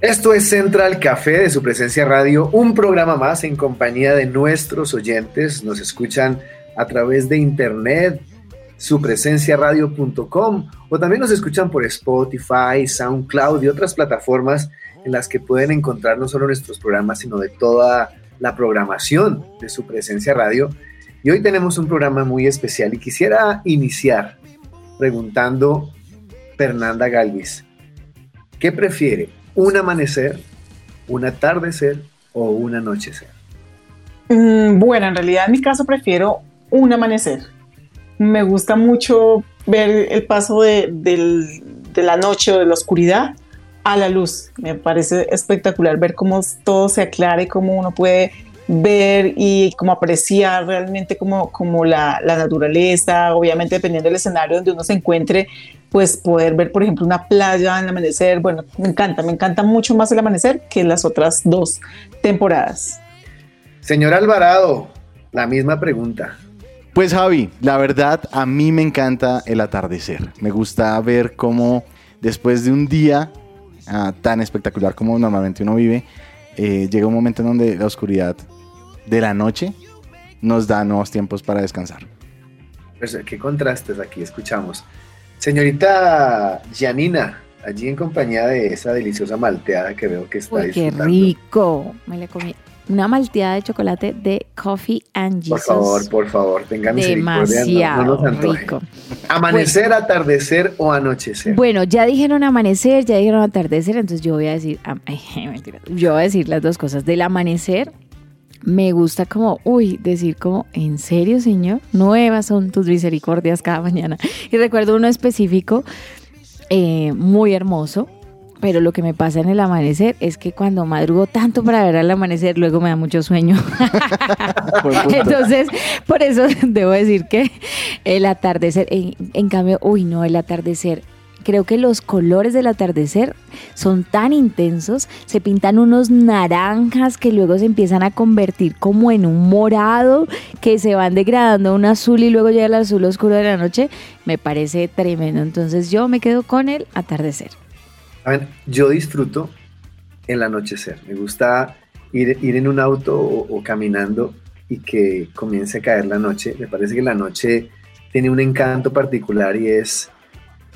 Esto es Central Café de su presencia radio, un programa más en compañía de nuestros oyentes. Nos escuchan a través de internet, supresenciaradio.com o también nos escuchan por Spotify, SoundCloud y otras plataformas en las que pueden encontrar no solo nuestros programas, sino de toda la programación de su presencia radio. Y hoy tenemos un programa muy especial y quisiera iniciar preguntando Fernanda Galvis, ¿qué prefiere? ¿Un amanecer, un atardecer o un anochecer? Mm, bueno, en realidad en mi caso prefiero un amanecer. Me gusta mucho ver el paso de, de la noche o de la oscuridad a la luz. Me parece espectacular ver cómo todo se aclara y cómo uno puede ver y cómo apreciar realmente como, como la, la naturaleza, obviamente dependiendo del escenario donde uno se encuentre, pues poder ver, por ejemplo, una playa en el amanecer. Bueno, me encanta, me encanta mucho más el amanecer que las otras dos temporadas. Señor Alvarado, la misma pregunta. Pues Javi, la verdad a mí me encanta el atardecer. Me gusta ver cómo después de un día ah, tan espectacular como normalmente uno vive, eh, llega un momento en donde la oscuridad de la noche nos da nuevos tiempos para descansar. Pues, qué contrastes aquí escuchamos. Señorita Janina, allí en compañía de esa deliciosa malteada que veo que está Uy, qué disfrutando. rico. Me la comí. Una malteada de chocolate de Coffee and Por Jesus. favor, por favor, tenga misericordia. no- Demasiado no, antoje. rico. Amanecer, atardecer o anochecer. Bueno, ya dijeron amanecer, ya dijeron atardecer, entonces yo voy a decir, am- ay, mentira. yo voy a decir las dos cosas. Del amanecer, me gusta como, uy, decir como, ¿en serio, señor? Nuevas son tus misericordias cada mañana. Y recuerdo uno específico, eh, muy hermoso, pero lo que me pasa en el amanecer es que cuando madrugo tanto para ver al amanecer, luego me da mucho sueño. Entonces, por eso debo decir que el atardecer, en, en cambio, uy, no, el atardecer. Creo que los colores del atardecer son tan intensos, se pintan unos naranjas que luego se empiezan a convertir como en un morado, que se van degradando a un azul y luego llega el azul oscuro de la noche. Me parece tremendo. Entonces yo me quedo con el atardecer. Saben, Yo disfruto el anochecer. Me gusta ir, en un auto o caminando y que comience a caer la noche. Me parece que la noche tiene un encanto particular y es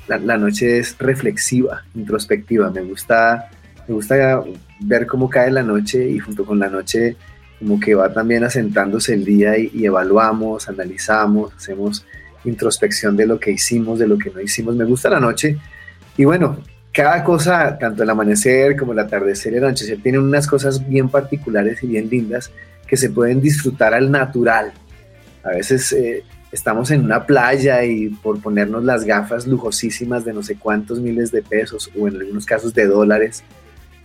la, noche es reflexiva, introspectiva. Me gusta, me gusta ver cómo cae la noche y junto con la noche como que va también asentándose el día y, evaluamos, analizamos, hacemos introspección de lo que hicimos, de lo que no hicimos. Me gusta la noche y bueno, cada cosa, tanto el amanecer como el atardecer y el anochecer, tienen unas cosas bien particulares y bien lindas que se pueden disfrutar al natural. A veces eh, estamos en una playa y por ponernos las gafas lujosísimas de no sé cuántos miles de pesos o en algunos casos de dólares,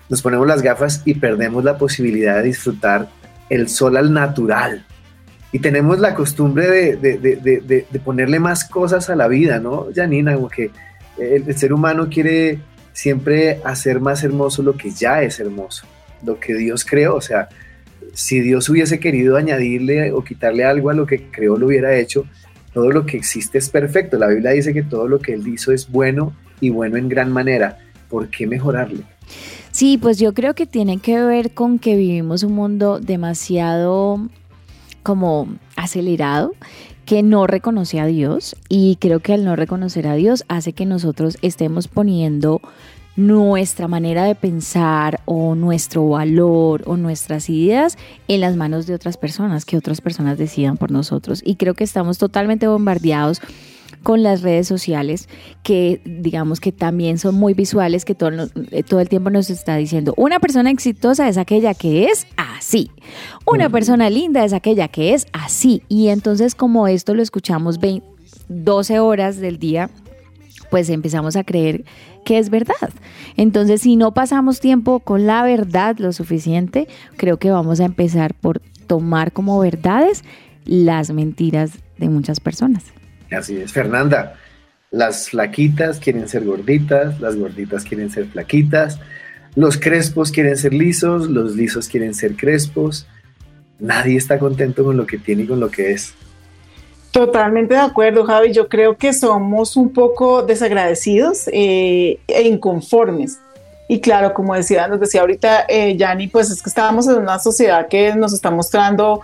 nos ponemos las gafas y perdemos la posibilidad de disfrutar el sol al natural. Y tenemos la costumbre de, de- de- de- ponerle más cosas a la vida, ¿no, Janina? Como que el, el ser humano quiere siempre hacer más hermoso lo que ya es hermoso, lo que Dios creó. O sea, si Dios hubiese querido añadirle o quitarle algo a lo que creó, lo hubiera hecho. Todo lo que existe es perfecto. La Biblia dice que todo lo que Él hizo es bueno y bueno en gran manera. ¿Por qué mejorarlo? Sí, pues yo creo que tiene que ver con que vivimos un mundo demasiado como acelerado que no reconoce a Dios y creo que al no reconocer a Dios hace que nosotros estemos poniendo nuestra manera de pensar o nuestro valor o nuestras ideas en las manos de otras personas, que otras personas decidan por nosotros. Y creo que estamos totalmente bombardeados con las redes sociales que digamos que también son muy visuales, que todo, eh, todo el tiempo nos está diciendo, una persona exitosa es aquella que es así, una persona linda es aquella que es así. Y entonces como esto lo escuchamos 20 12 horas del día, pues empezamos a creer que es verdad. Entonces, si no pasamos tiempo con la verdad lo suficiente, creo que vamos a empezar por tomar como verdades las mentiras de muchas personas. Así es, Fernanda. Las flaquitas quieren ser gorditas, las gorditas quieren ser flaquitas, los crespos quieren ser lisos, los lisos quieren ser crespos. Nadie está contento con lo que tiene y con lo que es. Totalmente de acuerdo, Javi. Yo creo que somos un poco desagradecidos eh, e inconformes. Y claro, como decía, nos decía ahorita eh, Yanni, pues es que estábamos en una sociedad que nos está mostrando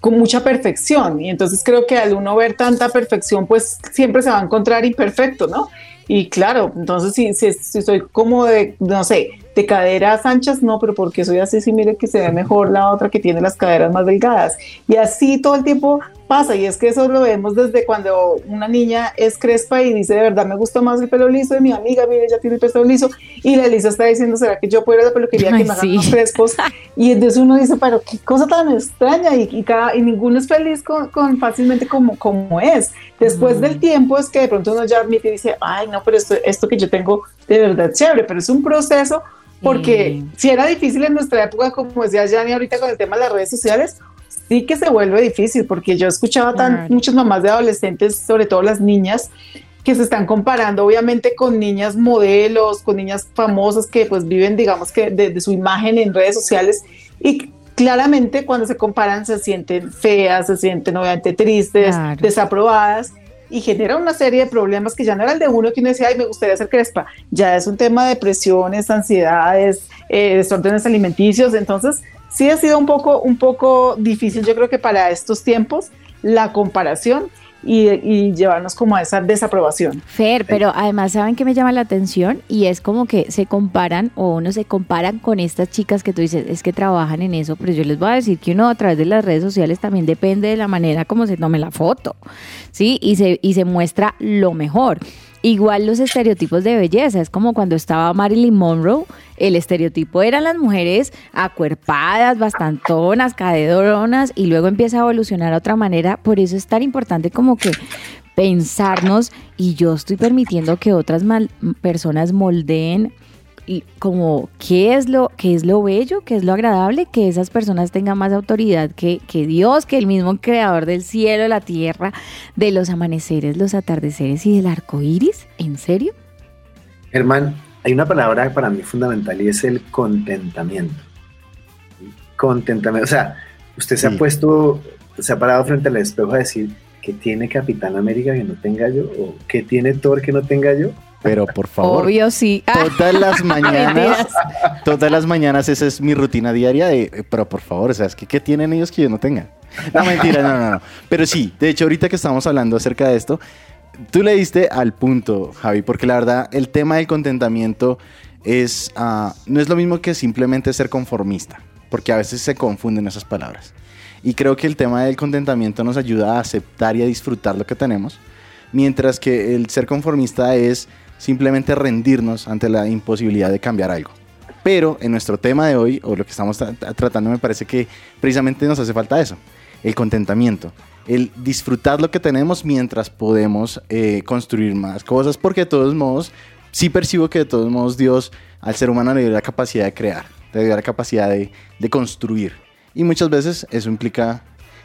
con mucha perfección. Y entonces creo que al uno ver tanta perfección, pues siempre se va a encontrar imperfecto, ¿no? Y claro, entonces si, si, si soy como de, no sé, de caderas anchas, no, pero porque soy así, sí, mire que se ve mejor la otra que tiene las caderas más delgadas. Y así todo el tiempo pasa, y es que eso lo vemos desde cuando una niña es crespa y dice, de verdad, me gusta más el pelo liso de mi amiga, mire, ella tiene el pelo liso, y la Elisa está diciendo, ¿será que yo puedo ir a la peluquería que me hagan los crespos? Y entonces uno dice, pero qué cosa tan extraña, y, y, cada, y ninguno es feliz con, con fácilmente como, como es. Después mm. del tiempo es que de pronto uno ya admite y dice, ay, no, pero esto, esto que yo tengo de verdad chévere, pero es un proceso porque si era difícil en nuestra época, como decía Jani ahorita con el tema de las redes sociales, sí que se vuelve difícil, porque yo escuchaba tan muchas mamás de adolescentes, sobre todo las niñas, que se están comparando obviamente con niñas modelos, con niñas famosas que pues viven digamos que de, su imagen en redes sociales y claramente cuando se comparan se sienten feas, se sienten obviamente tristes, desaprobadas y genera una serie de problemas que ya no era el de uno que uno decía, ay, me gustaría ser crespa, ya es un tema de depresiones, ansiedades, eh, desórdenes alimenticios, entonces sí ha sido un poco, un poco difícil, yo creo que para estos tiempos, la comparación y, llevarnos como a esa desaprobación. Fer, pero además saben que me llama la atención y es como que se comparan o uno se comparan con estas chicas que tú dices, es que trabajan en eso, pero yo les voy a decir que uno a través de las redes sociales también depende de la manera como se tome la foto, ¿sí? Y se, y se muestra lo mejor. Igual los estereotipos de belleza, es como cuando estaba Marilyn Monroe, el estereotipo eran las mujeres acuerpadas, bastantonas, cadedoronas, y luego empieza a evolucionar a otra manera. Por eso es tan importante como que pensarnos y yo estoy permitiendo que otras personas moldeen como qué es lo qué es lo bello, qué es lo agradable, que esas personas tengan más autoridad que, que Dios, que el mismo creador del cielo, la tierra, de los amaneceres, los atardeceres y del arco iris. ¿En serio? Germán, hay una palabra para mí fundamental y es el contentamiento. Contentamiento. O sea, usted se ha puesto, se ha parado frente al espejo a decir que tiene Capitán América que no tenga yo o que tiene Thor que no tenga yo. Pero por favor. Obvio, sí. Todas las mañanas. todas las mañanas esa es mi rutina diaria de, pero por favor, o sea, es que ¿qué tienen ellos que yo no tenga? No, mentira, no, no, no. Pero sí, de hecho, ahorita que estamos hablando acerca de esto, tú le diste al punto, Javi, porque la verdad, el tema del contentamiento es, uh, no es lo mismo que simplemente ser conformista, porque a veces se confunden esas palabras. Y creo que el tema del contentamiento nos ayuda a aceptar y a disfrutar lo que tenemos, mientras que el ser conformista es simplemente rendirnos ante la imposibilidad de cambiar algo. Pero en nuestro tema de hoy, o lo que estamos tratando, me parece que precisamente nos hace falta eso, el contentamiento, el disfrutar lo que tenemos mientras podemos eh, construir más cosas, porque de todos modos, sí percibo que de todos modos Dios al ser humano le dio la capacidad de crear, le dio la capacidad de, construir. Y muchas veces eso implica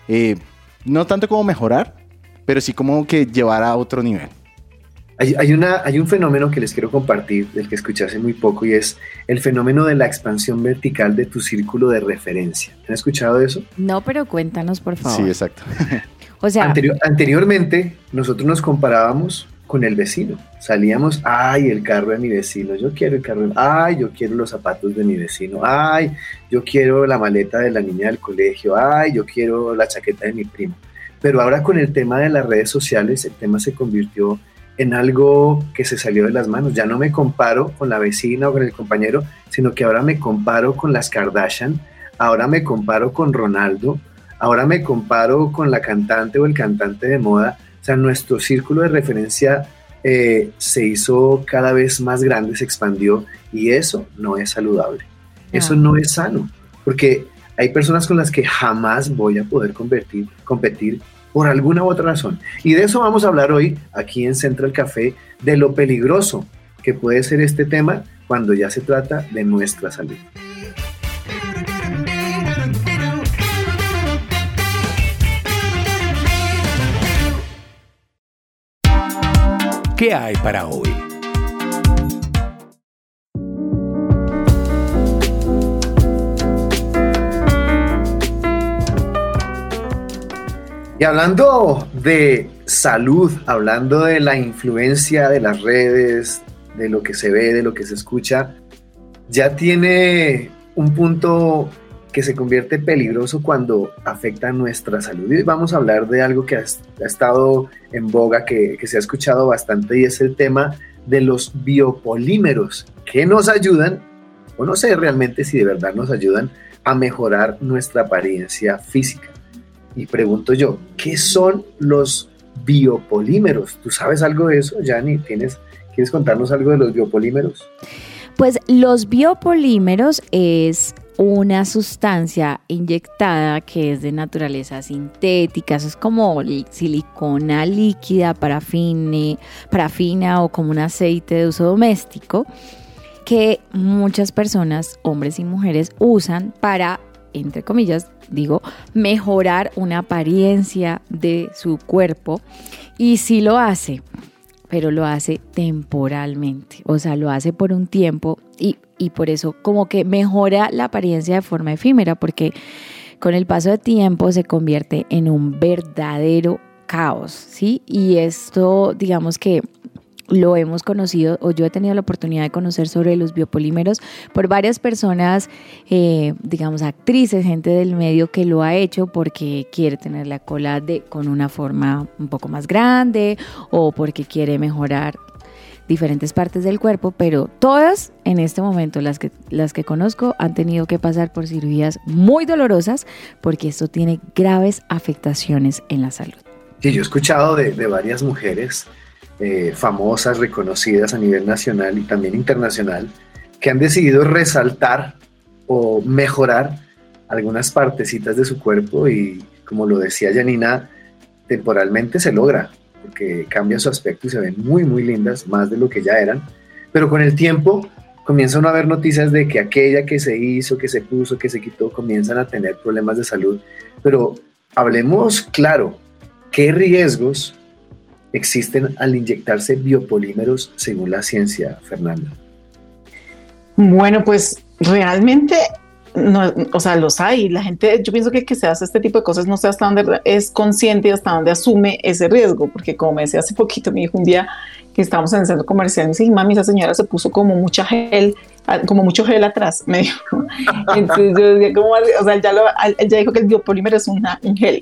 eh, no tanto como mejorar, pero sí como que llevar a otro nivel. Hay, una, hay un fenómeno que les quiero compartir, del que escuché hace muy poco, y es el fenómeno de la expansión vertical de tu círculo de referencia. ¿Han escuchado de eso? No, pero cuéntanos, por favor. Sí, exacto. o sea, anteriormente nosotros nos comparábamos con el vecino. Salíamos, ay, el carro de mi vecino, yo quiero el carro, ay, yo quiero los zapatos de mi vecino, ay, yo quiero la maleta de la niña del colegio, ay, yo quiero la chaqueta de mi primo. Pero ahora con el tema de las redes sociales, el tema se convirtió en algo que se salió de las manos. Ya no me comparo con la vecina o con el compañero, sino que ahora me comparo con las Kardashian, ahora me comparo con Ronaldo, ahora me comparo con la cantante o el cantante de moda. O sea, nuestro círculo de referencia eh, se hizo cada vez más grande, se expandió y eso no es saludable. Eso no es sano, porque hay personas con las que jamás voy a poder competir por alguna u otra razón. Y de eso vamos a hablar hoy aquí en Central Café, de lo peligroso que puede ser este tema cuando ya se trata de nuestra salud. ¿Qué hay para hoy? Y hablando de salud, hablando de la influencia de las redes, de lo que se ve, de lo que se escucha, ya tiene un punto que se convierte peligroso cuando afecta nuestra salud. Y vamos a hablar de algo que ha, estado en boga, que, que se ha escuchado bastante, y es el tema de los biopolímeros, que nos ayudan, o no sé realmente si de verdad nos ayudan a mejorar nuestra apariencia física. Y pregunto yo, ¿qué son los biopolímeros? ¿Tú sabes algo de eso, Yanni? ¿Tienes, ¿Quieres contarnos algo de los biopolímeros? Pues los biopolímeros es una sustancia inyectada que es de naturaleza sintética, eso es como silicona líquida, parafina, parafina o como un aceite de uso doméstico que muchas personas, hombres y mujeres, usan para, entre comillas, digo, mejorar una apariencia de su cuerpo. Y si lo hace pero lo hace temporalmente, o sea, lo hace por un tiempo y, por eso como que mejora la apariencia de forma efímera, porque con el paso de tiempo se convierte en un verdadero caos, ¿sí? Y esto, digamos que lo hemos conocido o yo he tenido la oportunidad de conocer sobre los biopolímeros por varias personas, eh, digamos actrices, gente del medio que lo ha hecho porque quiere tener la cola de, con una forma un poco más grande o porque quiere mejorar diferentes partes del cuerpo, pero todas en este momento, las que, las que conozco, han tenido que pasar por cirugías muy dolorosas porque esto tiene graves afectaciones en la salud. Sí, yo he escuchado de, de varias mujeres eh, famosas, reconocidas a nivel nacional y también internacional, que han decidido resaltar o mejorar algunas partecitas de su cuerpo y como lo decía Janina, temporalmente se logra, porque cambia su aspecto y se ven muy, muy lindas, más de lo que ya eran, pero con el tiempo comienzan a haber noticias de que aquella que se hizo, que se puso, que se quitó, comienzan a tener problemas de salud. Pero hablemos claro, ¿qué riesgos existen al inyectarse biopolímeros según la ciencia, Fernanda? Bueno, pues realmente, no, o sea, los hay. La gente, yo pienso que que se hace este tipo de cosas no sé hasta dónde es consciente y hasta dónde asume ese riesgo, porque como me decía hace poquito, me dijo un día que estábamos en el centro comercial, y me dice, mami, esa señora se puso como mucha gel, como mucho gel atrás, me dijo. Entonces yo decía, ¿cómo? O sea, ya, lo, ya dijo que el biopolímero es una, un gel.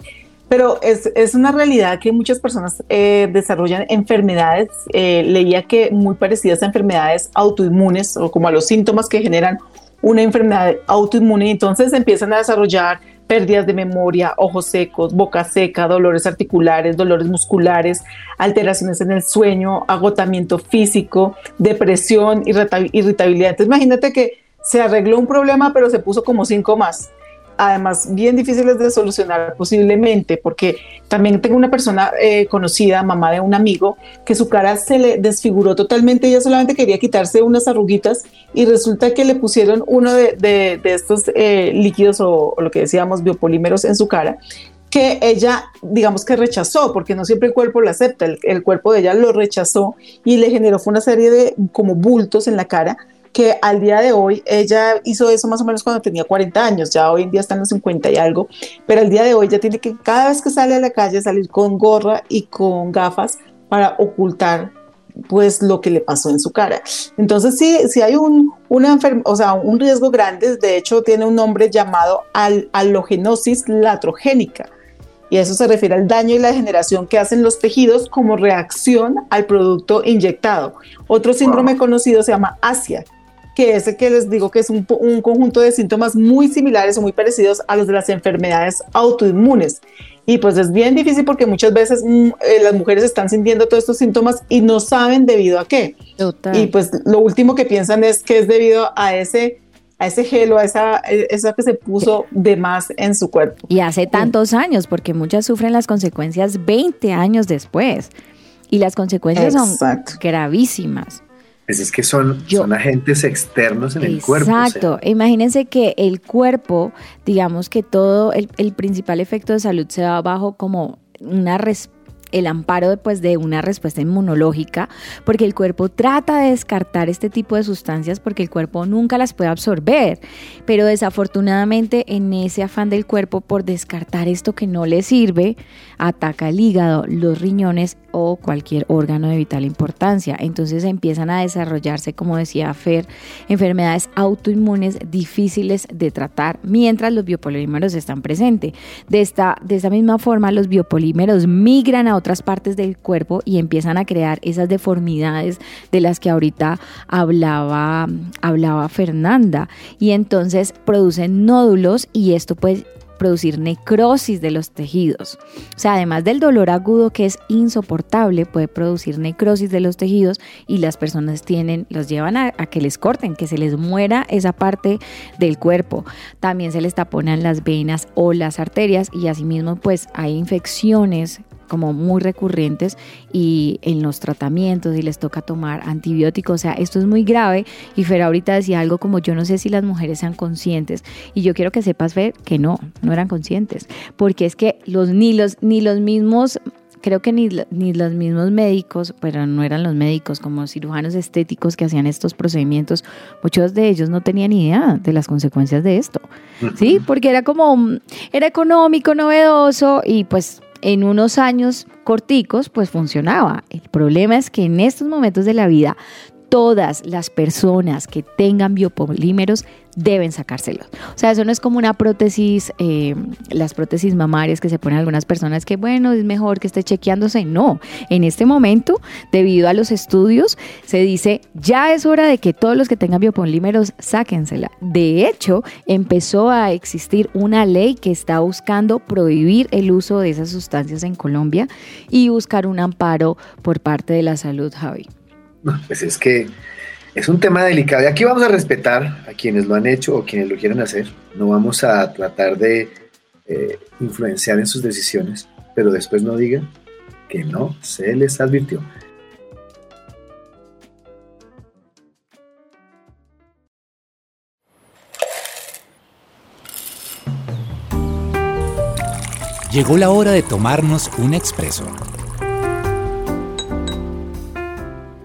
Pero es, es, una realidad que muchas personas eh, desarrollan enfermedades, eh, leía que muy parecidas a enfermedades autoinmunes o como a los síntomas que generan una enfermedad autoinmune, entonces empiezan a desarrollar pérdidas de memoria, ojos secos, boca seca, dolores articulares, dolores musculares, alteraciones en el sueño, agotamiento físico, depresión, irritabilidad. Entonces imagínate que se arregló un problema, pero se puso como cinco más además bien difíciles de solucionar posiblemente, porque también tengo una persona eh, conocida, mamá de un amigo, que su cara se le desfiguró totalmente, ella solamente quería quitarse unas arruguitas y resulta que le pusieron uno de, estos eh, líquidos o, lo que decíamos biopolímeros en su cara que ella, digamos que rechazó, porque no siempre el cuerpo lo acepta, el, cuerpo de ella lo rechazó y le generó una serie de como bultos en la cara que al día de hoy, ella hizo eso más o menos cuando tenía 40 años, ya hoy en día están los 50 y algo, pero al día de hoy ya tiene que cada vez que sale a la calle salir con gorra y con gafas para ocultar pues lo que le pasó en su cara. Entonces sí, sí hay un, una o sea, un riesgo grande, de hecho tiene un nombre llamado al halogenosis latrogénica y eso se refiere al daño y la degeneración que hacen los tejidos como reacción al producto inyectado. Otro síndrome conocido se llama ASIA, que ese que les digo que es un, conjunto de síntomas muy similares o muy parecidos a los de las enfermedades autoinmunes. Y pues es bien difícil porque muchas veces mm, eh, las mujeres están sintiendo todos estos síntomas y no saben debido a qué. Y pues lo último que piensan es que es debido a ese a ese gelo, a esa, esa que se puso de más en su cuerpo. Y hace tantos años, porque muchas sufren las consecuencias 20 años después. Y las consecuencias Exacto. son gravísimas. Pues es que son, Yo- son agentes externos en el cuerpo. sea, Exacto. Imagínense que el cuerpo, digamos que todo, el, el principal efecto de salud se da bajo como una res- el amparo pues, de una respuesta inmunológica, porque el cuerpo trata de descartar este tipo de sustancias porque el cuerpo nunca las puede absorber. Pero desafortunadamente en ese afán del cuerpo por descartar esto que no le sirve, ataca el hígado, los riñones o cualquier órgano de vital importancia. Entonces empiezan a desarrollarse, como decía Fer, enfermedades autoinmunes difíciles de tratar mientras los biopolímeros están presentes. De esta, de misma forma, los biopolímeros migran a otras partes del cuerpo y empiezan a crear esas deformidades de las que ahorita hablaba, hablaba Fernanda. Y entonces producen nódulos y esto puede producir necrosis de los tejidos. O sea, además del dolor agudo que es insoportable, puede producir necrosis de los tejidos y las personas tienen, los llevan a, a que les corten, que se les muera esa parte del cuerpo. También se les taponan las venas o las arterias y asimismo pues hay infecciones como muy recurrentes y en los tratamientos y les toca tomar antibióticos, o sea, esto es muy grave. Y Fer ahorita decía algo como yo no sé si las mujeres sean conscientes y yo quiero que sepas Fer que no, no eran conscientes, porque es que los ni los ni los mismos creo que ni, ni los mismos médicos, pero no eran los médicos, como cirujanos estéticos que hacían estos procedimientos, muchos de ellos no tenían idea de las consecuencias de esto, ¿sí? Porque era como, era económico, novedoso y pues en unos años corticos pues funcionaba. El problema es que en estos momentos de la vida todas las personas que tengan biopolímeros deben sacárselos. O sea, eso no es como una prótesis, eh, las prótesis mamarias que se ponen algunas personas que, bueno, es mejor que esté chequeándose. No, en este momento, debido a los estudios, se dice, ya es hora de que todos los que tengan biopolímeros sáquensela. De hecho, empezó a existir una ley que está buscando prohibir el uso de esas sustancias en Colombia y buscar un amparo por parte de la salud, Javi. Pues es que es un tema delicado y aquí vamos a respetar a quienes lo han hecho o quienes lo quieren hacer. No vamos a tratar de eh, influenciar en sus decisiones, pero después no digan que no se les advirtió. Llegó la hora de tomarnos un expreso.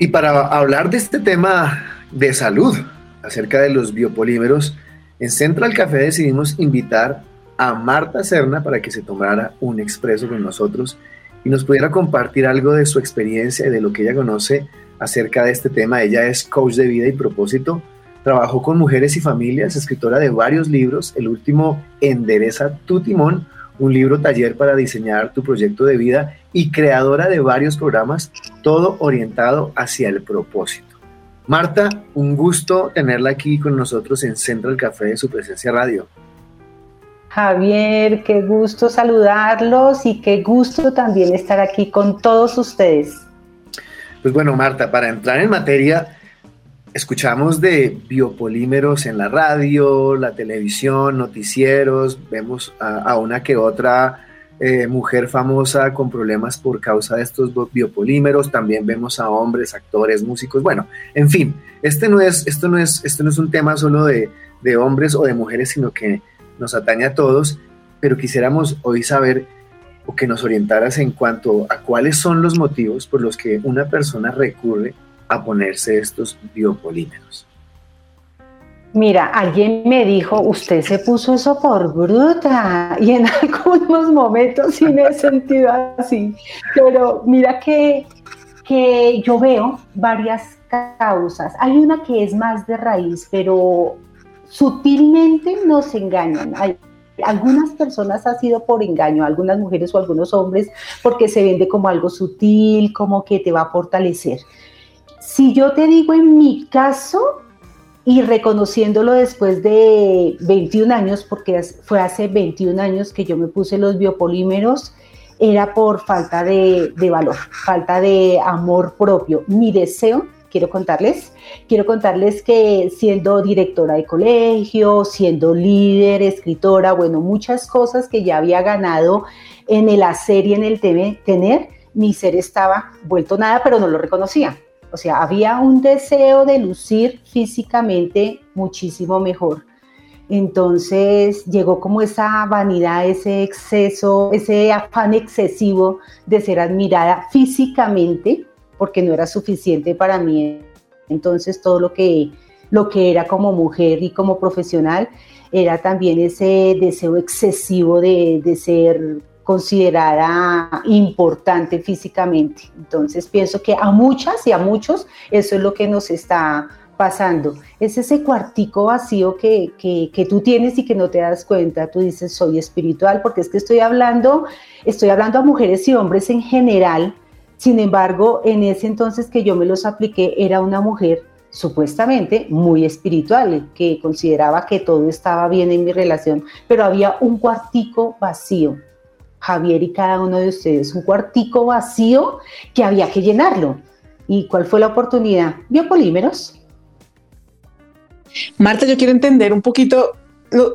Y para hablar de este tema de salud, acerca de los biopolímeros, en Central Café decidimos invitar a Marta Serna para que se tomara un expreso con nosotros y nos pudiera compartir algo de su experiencia y de lo que ella conoce acerca de este tema. Ella es coach de vida y propósito, trabajó con mujeres y familias, escritora de varios libros, el último Endereza tu timón, un libro taller para diseñar tu proyecto de vida y creadora de varios programas, todo orientado hacia el propósito. Marta, un gusto tenerla aquí con nosotros en Central Café de su presencia radio. Javier, qué gusto saludarlos y qué gusto también estar aquí con todos ustedes. Pues bueno, Marta, para entrar en materia, escuchamos de biopolímeros en la radio, la televisión, noticieros, vemos a, a una que otra eh, mujer famosa con problemas por causa de estos biopolímeros, también vemos a hombres, actores, músicos, bueno, en fin, este no es, esto, no es, esto no es un tema solo de, de hombres o de mujeres, sino que nos atañe a todos, pero quisiéramos hoy saber o que nos orientaras en cuanto a cuáles son los motivos por los que una persona recurre a ponerse estos biopolímeros. Mira, alguien me dijo, usted se puso eso por bruta y en algunos momentos sí me he sentido así, pero mira que, que yo veo varias causas. Hay una que es más de raíz, pero sutilmente nos engañan. Hay, algunas personas ha sido por engaño, algunas mujeres o algunos hombres, porque se vende como algo sutil, como que te va a fortalecer. Si yo te digo en mi caso, y reconociéndolo después de 21 años, porque fue hace 21 años que yo me puse los biopolímeros, era por falta de, valor, falta de amor propio. Mi deseo quiero contarles. Quiero contarles que siendo directora de colegio, siendo líder, escritora, bueno, muchas cosas que ya había ganado en el hacer y en el tener, mi ser estaba vuelto nada, pero no lo reconocía. O sea, había un deseo de lucir físicamente muchísimo mejor. Entonces llegó como esa vanidad, ese exceso, ese afán excesivo de ser admirada físicamente, porque no era suficiente para mí. Entonces todo lo que, lo que era como mujer y como profesional era también ese deseo excesivo de, de ser considerada importante físicamente. Entonces pienso que a muchas y a muchos eso es lo que nos está pasando. Es ese cuartico vacío que, que, tú tienes y que no te das cuenta. Tú dices, soy espiritual, porque es que estoy hablando, estoy hablando a mujeres y hombres en general. Sin embargo, en ese entonces que yo me los apliqué, era una mujer supuestamente muy espiritual, que consideraba que todo estaba bien en mi relación, pero había un cuartico vacío. Javier y cada uno de ustedes, un cuartico vacío que había que llenarlo. ¿Y cuál fue la oportunidad? Biopolímeros Marta, yo quiero entender un poquito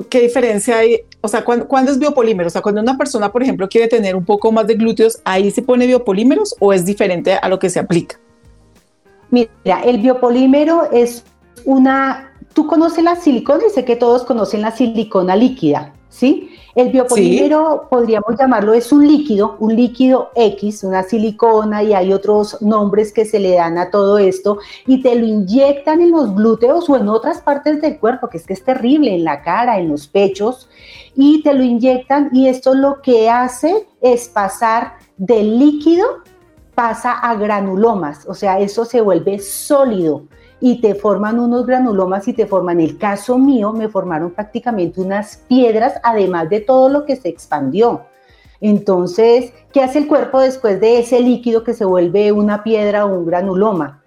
qué diferencia hay, o sea, ¿cuándo, es biopolímero? O sea, cuando una persona, por ejemplo, quiere tener un poco más de glúteos, ¿ahí se pone biopolímeros o es diferente a lo que se aplica? Mira, el biopolímero es una, tú conoces la silicona y sé que todos conocen la silicona líquida, ¿sí? El biopolímero, podríamos llamarlo, es un líquido, un líquido X, una silicona y hay otros nombres que se le dan a todo esto y te lo inyectan en los glúteos o en otras partes del cuerpo, que es que es terrible, en la cara, en los pechos, y te lo inyectan y esto lo que hace es pasar del líquido, pasa a granulomas, o sea, eso se vuelve sólido y te forman unos granulomas y te forman, el caso mío, me formaron prácticamente unas piedras, además de todo lo que se expandió. Entonces, ¿qué hace el cuerpo después de ese líquido que se vuelve una piedra o un granuloma?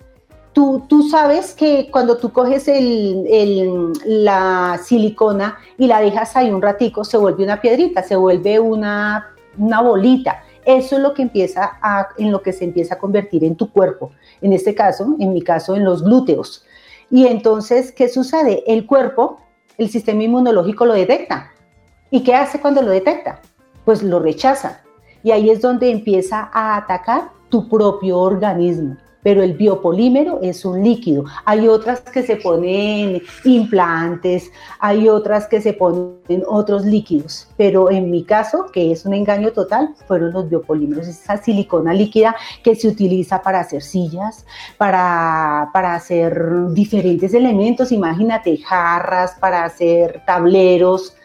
Tú, tú sabes que cuando tú coges el, la silicona y la dejas ahí un ratico, se vuelve una piedrita, se vuelve una, una bolita. Eso es lo que empieza a, en lo que se empieza a convertir en tu cuerpo. En este caso, en mi caso, en los glúteos. Y entonces, ¿qué sucede? El cuerpo, el sistema inmunológico lo detecta. ¿Y qué hace cuando lo detecta? Pues lo rechaza. Y ahí es donde empieza a atacar tu propio organismo pero el biopolímero es un líquido. Hay otras que se ponen implantes, hay otras que se ponen otros líquidos, pero en mi caso, que es un engaño total, fueron los biopolímeros, esa silicona líquida que se utiliza para hacer sillas, para, para hacer diferentes elementos, imagínate, jarras, para hacer tableros,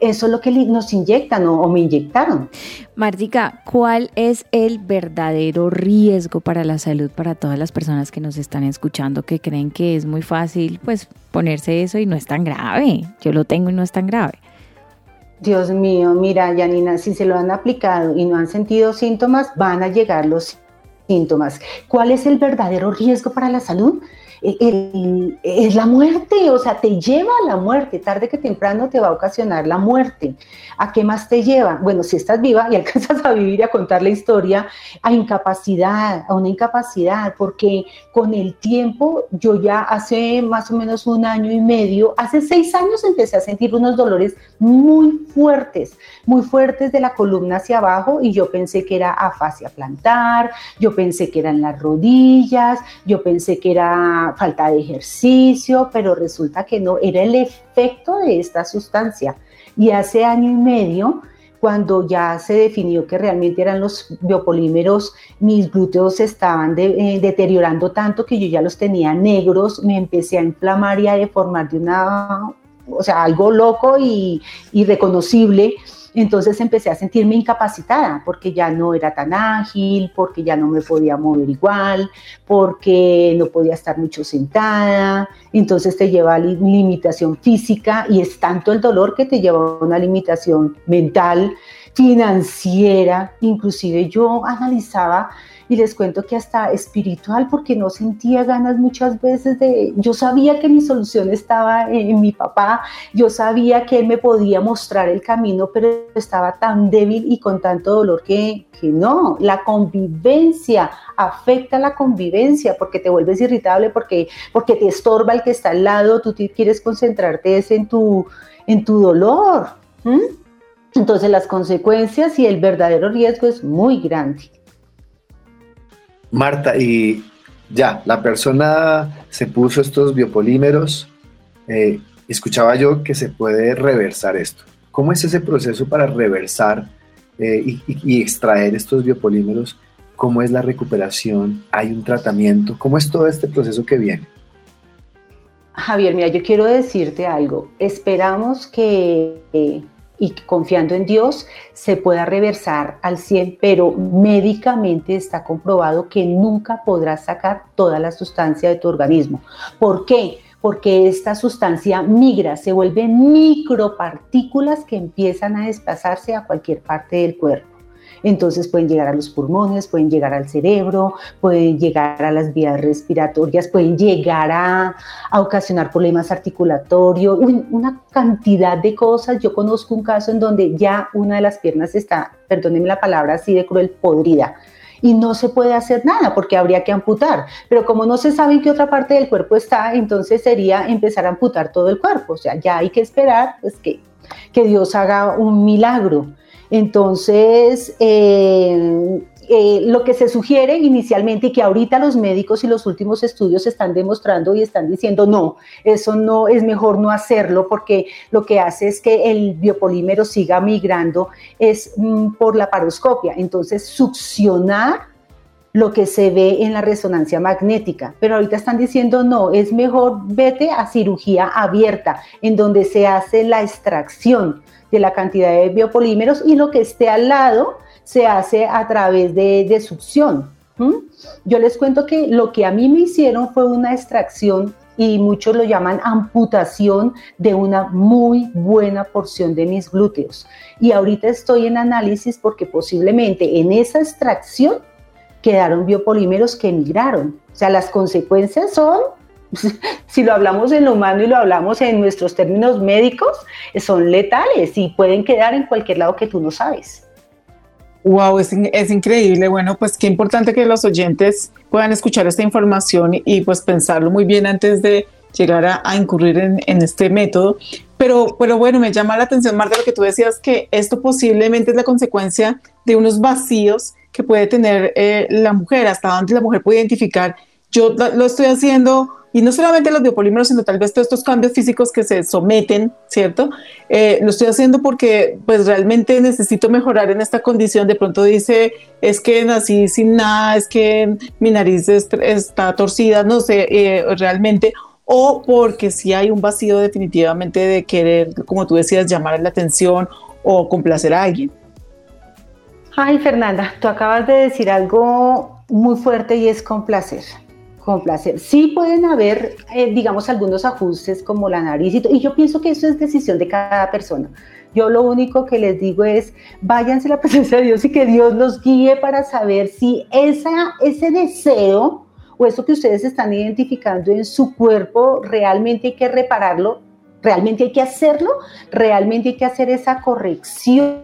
eso es lo que nos inyectan o, me inyectaron. Martica, ¿cuál es el verdadero riesgo para la salud para todas las personas que nos están escuchando que creen que es muy fácil pues ponerse eso y no es tan grave? Yo lo tengo y no es tan grave. Dios mío, mira, Yanina, si se lo han aplicado y no han sentido síntomas, van a llegar los síntomas. ¿Cuál es el verdadero riesgo para la salud? Es la muerte, o sea, te lleva a la muerte, tarde que temprano te va a ocasionar la muerte. ¿A qué más te lleva? Bueno, si estás viva y alcanzas a vivir y a contar la historia, a incapacidad, a una incapacidad, porque con el tiempo, yo ya hace más o menos un año y medio, hace seis años empecé a sentir unos dolores muy fuertes, muy fuertes de la columna hacia abajo y yo pensé que era afasia plantar, yo pensé que eran las rodillas, yo pensé que era falta de ejercicio, pero resulta que no, era el efecto de esta sustancia. Y hace año y medio, cuando ya se definió que realmente eran los biopolímeros, mis glúteos estaban eh, deteriorando tanto que yo ya los tenía negros, me empecé a inflamar y a deformar de una, o sea, algo loco y irreconocible. Entonces empecé a sentirme incapacitada porque ya no era tan ágil, porque ya no me podía mover igual, porque no podía estar mucho sentada. Entonces te lleva a limitación física y es tanto el dolor que te lleva a una limitación mental, financiera. Inclusive yo analizaba y les cuento que hasta espiritual, porque no sentía ganas muchas veces de, yo sabía que mi solución estaba en, mi papá, yo sabía que él me podía mostrar el camino, pero estaba tan débil y con tanto dolor que, que no, la convivencia afecta la convivencia porque te vuelves irritable, porque, porque te estorba el que está al lado, tú quieres concentrarte en tu, en tu dolor. Entonces las consecuencias y el verdadero riesgo es muy grande. Marta, y ya, la persona se puso estos biopolímeros. Eh, escuchaba yo que se puede reversar esto. ¿Cómo es ese proceso para reversar eh, y, extraer estos biopolímeros? ¿Cómo es la recuperación? ¿Hay un tratamiento? ¿Cómo es todo este proceso que viene? Javier, mira, yo quiero decirte algo. Esperamos que eh, y confiando en Dios se pueda reversar al 100, pero médicamente está comprobado que nunca podrás sacar toda la sustancia de tu organismo. ¿Por qué? Porque esta sustancia migra, se vuelven micropartículas que empiezan a desplazarse a cualquier parte del cuerpo. Entonces pueden llegar a los pulmones, pueden llegar al cerebro, pueden llegar a las vías respiratorias, pueden llegar a, ocasionar problemas articulatorios, una cantidad de cosas. Yo conozco un caso en donde ya una de las piernas está, perdónenme la palabra así de cruel, podrida y no se puede hacer nada porque habría que amputar. Pero como no se sabe en qué otra parte del cuerpo está, entonces sería empezar a amputar todo el cuerpo. O sea, ya hay que esperar pues, que, que Dios haga un milagro. Entonces, eh, eh, lo que se sugiere inicialmente y que ahorita los médicos y los últimos estudios están demostrando y están diciendo, no, eso no es mejor no hacerlo porque lo que hace es que el biopolímero siga migrando es mm, por la paroscopia. Entonces, succionar lo que se ve en la resonancia magnética, pero ahorita están diciendo no, es mejor vete a cirugía abierta, en donde se hace la extracción de la cantidad de biopolímeros y lo que esté al lado se hace a través de, succión. Yo les cuento que lo que a mí me hicieron fue una extracción y muchos lo llaman amputación de una muy buena porción de mis glúteos. Y ahorita estoy en análisis porque posiblemente en esa extracción quedaron biopolímeros que migraron. O sea, las consecuencias son si lo hablamos en lo humano y lo hablamos en nuestros términos médicos, son letales y pueden quedar en cualquier lado que tú no sabes. Wow, es, es, increíble. Bueno, pues qué importante que los oyentes puedan escuchar esta información y, pues pensarlo muy bien antes de llegar a, incurrir en, en, este método. Pero, pero bueno, me llama la atención, Marta, lo que tú decías, que esto posiblemente es la consecuencia de unos vacíos que puede tener eh, la mujer, hasta donde la mujer puede identificar. Yo lo estoy haciendo y no solamente los biopolímeros, sino tal vez todos estos cambios físicos que se someten, ¿cierto? Eh, lo estoy haciendo porque pues realmente necesito mejorar en esta condición. De pronto dice, es que nací sin nada, es que mi nariz está torcida, no sé, eh, realmente. O porque si hay un vacío definitivamente de querer, como tú decías, llamar la atención o complacer a alguien. Ay, Fernanda, tú acabas de decir algo muy fuerte y es complacer placer. Sí pueden haber, eh, digamos, algunos ajustes como la nariz y, y yo pienso que eso es decisión de cada persona. Yo lo único que les digo es, váyanse a la presencia de Dios y que Dios los guíe para saber si esa, ese deseo o eso que ustedes están identificando en su cuerpo realmente hay que repararlo, realmente hay que hacerlo, realmente hay que hacer esa corrección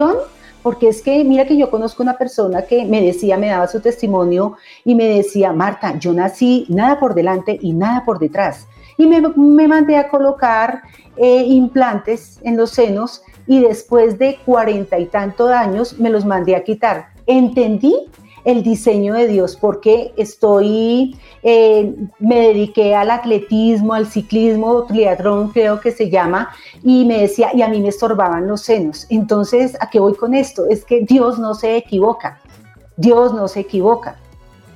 porque es que mira que yo conozco una persona que me decía, me daba su testimonio y me decía, Marta, yo nací nada por delante y nada por detrás. Y me, mandé a colocar eh, implantes en los senos y después de cuarenta y tantos años me los mandé a quitar. Entendí el diseño de Dios, porque estoy, eh, me dediqué al atletismo, al ciclismo, triatlón creo que se llama, y me decía, y a mí me estorbaban los senos. Entonces, ¿a qué voy con esto? Es que Dios no se equivoca, Dios no se equivoca,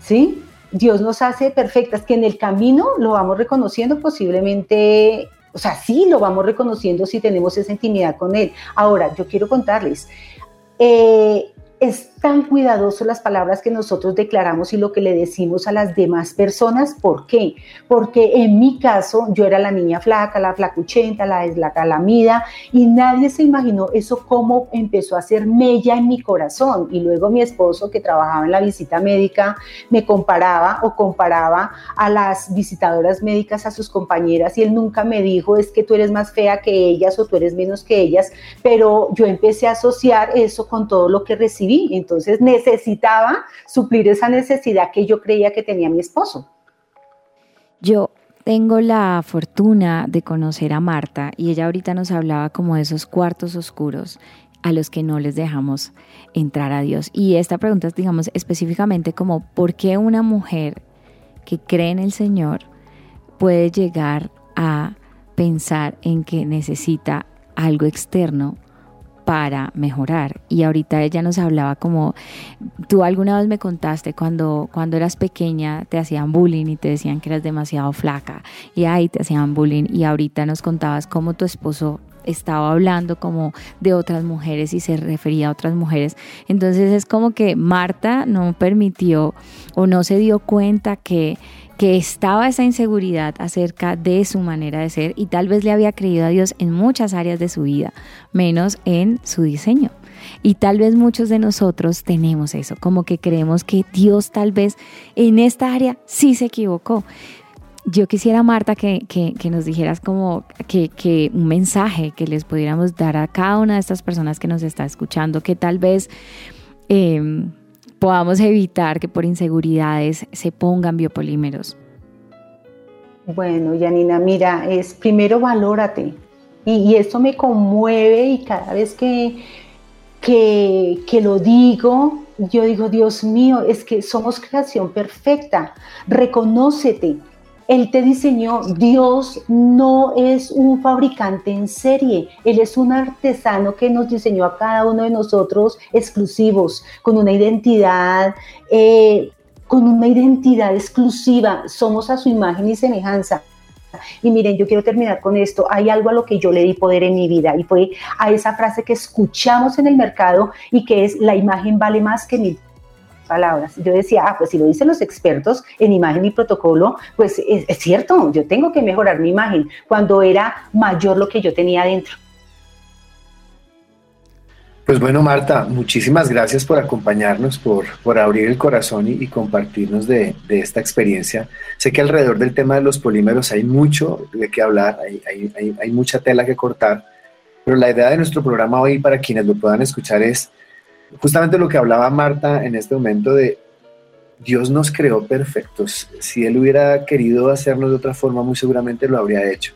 ¿sí? Dios nos hace perfectas, que en el camino lo vamos reconociendo posiblemente o sea, sí lo vamos reconociendo si tenemos esa intimidad con Él. Ahora, yo quiero contarles, eh, es tan cuidadoso las palabras que nosotros declaramos y lo que le decimos a las demás personas. ¿Por qué? Porque en mi caso yo era la niña flaca, la flacuchenta, la la calamida y nadie se imaginó eso cómo empezó a hacer mella en mi corazón. Y luego mi esposo que trabajaba en la visita médica me comparaba o comparaba a las visitadoras médicas a sus compañeras y él nunca me dijo es que tú eres más fea que ellas o tú eres menos que ellas, pero yo empecé a asociar eso con todo lo que recibí. Entonces necesitaba suplir esa necesidad que yo creía que tenía mi esposo. Yo tengo la fortuna de conocer a Marta y ella ahorita nos hablaba como de esos cuartos oscuros a los que no les dejamos entrar a Dios. Y esta pregunta es, digamos, específicamente como, ¿por qué una mujer que cree en el Señor puede llegar a pensar en que necesita algo externo para mejorar. Y ahorita ella nos hablaba como, tú alguna vez me contaste cuando, cuando eras pequeña te hacían bullying y te decían que eras demasiado flaca y ahí te hacían bullying y ahorita nos contabas cómo tu esposo estaba hablando como de otras mujeres y se refería a otras mujeres. Entonces es como que Marta no permitió o no se dio cuenta que que estaba esa inseguridad acerca de su manera de ser y tal vez le había creído a Dios en muchas áreas de su vida, menos en su diseño. Y tal vez muchos de nosotros tenemos eso, como que creemos que Dios tal vez en esta área sí se equivocó. Yo quisiera, Marta, que, nos dijeras como que, un mensaje que les pudiéramos dar a cada una de estas personas que nos está escuchando, que tal vez... Em, podamos evitar que por inseguridades se pongan biopolímeros? Bueno, Yanina, mira, es primero valórate. Y, esto me conmueve y cada vez que, que, que lo digo, yo digo, Dios mío, es que somos creación perfecta. Reconócete, él te diseñó, Dios no es un fabricante en serie, Él es un artesano que nos diseñó a cada uno de nosotros exclusivos, con una identidad, eh, con una identidad exclusiva, somos a su imagen y semejanza. Y miren, yo quiero terminar con esto. Hay algo a lo que yo le di poder en mi vida y fue a esa frase que escuchamos en el mercado y que es la imagen vale más que mil palabras. Yo decía, ah, pues si lo dicen los expertos en imagen y protocolo, pues es, cierto, yo tengo que mejorar mi imagen cuando era mayor lo que yo tenía adentro. Pues bueno, Marta, muchísimas gracias por acompañarnos, por, por abrir el corazón y, compartirnos de, esta experiencia. Sé que alrededor del tema de los polímeros hay mucho de qué hablar, hay, hay, hay mucha tela que cortar, pero la idea de nuestro programa hoy, para quienes lo puedan escuchar, es justamente lo que hablaba Marta en este momento de Dios nos creó perfectos. Si Él hubiera querido hacernos de otra forma, muy seguramente lo habría hecho.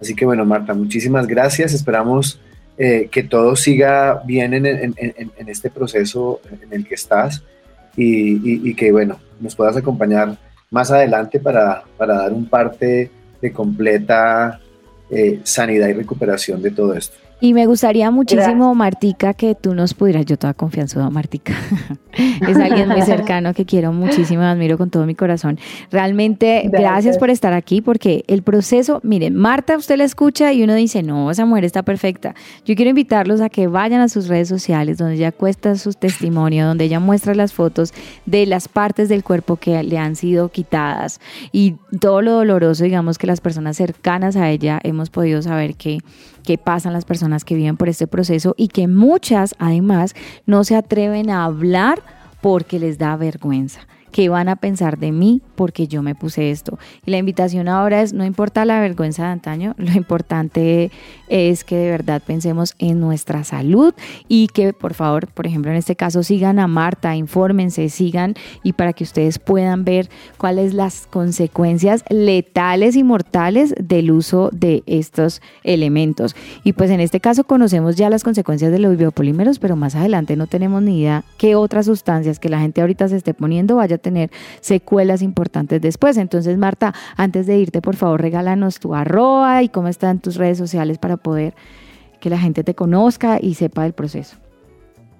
Así que bueno, Marta, muchísimas gracias. Esperamos eh, que todo siga bien en, este proceso en el que estás y, que bueno, nos puedas acompañar más adelante para, dar un parte de completa eh, sanidad y recuperación de todo esto. Y me gustaría muchísimo, Martica, que tú nos pudieras, yo toda confianza, Martica, es alguien muy cercano que quiero muchísimo, admiro con todo mi corazón. Realmente, gracias. por estar aquí, porque el proceso, miren, Marta, usted la escucha y uno dice, no, esa mujer está perfecta. Yo quiero invitarlos a que vayan a sus redes sociales, donde ella cuesta su testimonio, donde ella muestra las fotos de las partes del cuerpo que le han sido quitadas y todo lo doloroso, digamos, que las personas cercanas a ella hemos podido saber que qué pasan las personas que viven por este proceso y que muchas además no se atreven a hablar porque les da vergüenza. ¿Qué van a pensar de mí porque yo me puse esto? Y la invitación ahora es, no importa la vergüenza de antaño, lo importante es que de verdad pensemos en nuestra salud y que por favor, por ejemplo, en este caso sigan a Marta, infórmense, sigan y para que ustedes puedan ver cuáles las consecuencias letales y mortales del uso de estos elementos. Y pues en este caso conocemos ya las consecuencias de los biopolímeros, pero más adelante no tenemos ni idea qué otras sustancias que la gente ahorita se esté poniendo vaya tener secuelas importantes después. Entonces, Marta, antes de irte, por favor, regálanos tu arroba y cómo están tus redes sociales para poder que la gente te conozca y sepa del proceso.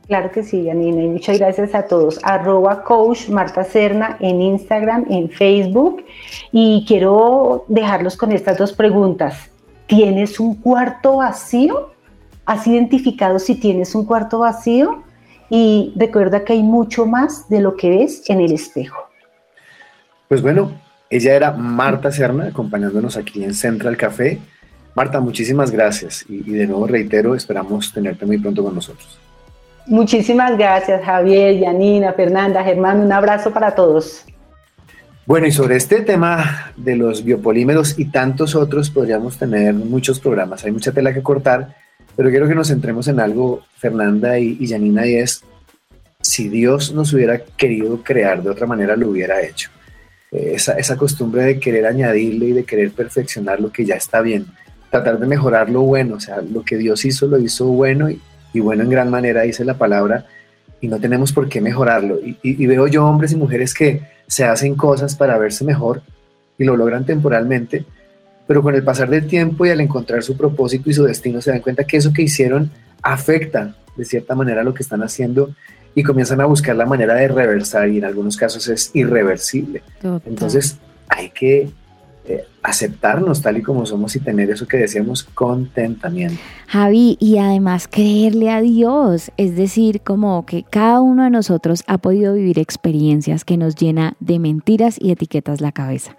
Claro que sí, Janina, y muchas gracias a todos. Arroba coach Marta Cerna en Instagram, en Facebook. Y quiero dejarlos con estas dos preguntas. ¿Tienes un cuarto vacío? ¿Has identificado si tienes un cuarto vacío? Y recuerda que hay mucho más de lo que ves en el espejo. Pues bueno, ella era Marta Serna, acompañándonos aquí en Central Café. Marta, muchísimas gracias y, y de nuevo reitero, esperamos tenerte muy pronto con nosotros. Muchísimas gracias, Javier, Yanina, Fernanda, Germán. Un abrazo para todos. Bueno, y sobre este tema de los biopolímeros y tantos otros, podríamos tener muchos programas. Hay mucha tela que cortar, pero quiero que nos centremos en algo, Fernanda y, y Yanina, y es si Dios nos hubiera querido crear de otra manera, lo hubiera hecho. Eh, esa, costumbre de querer añadirle y de querer perfeccionar lo que ya está bien, tratar de mejorar lo bueno, o sea, lo que Dios hizo, lo hizo bueno y, bueno en gran manera, dice la palabra, y no tenemos por qué mejorarlo. Y, veo yo hombres y mujeres que se hacen cosas para verse mejor y lo logran temporalmente, pero con el pasar del tiempo y al encontrar su propósito y su destino se dan cuenta que eso que hicieron afecta de cierta manera lo que están haciendo y comienzan a buscar la manera de reversar y en algunos casos es irreversible. Total. Entonces hay que eh, aceptarnos tal y como somos y tener eso que decíamos contentamiento. Javi, y además creerle a Dios, es decir, como que cada uno de nosotros ha podido vivir experiencias que nos llena de mentiras y etiquetas la cabeza.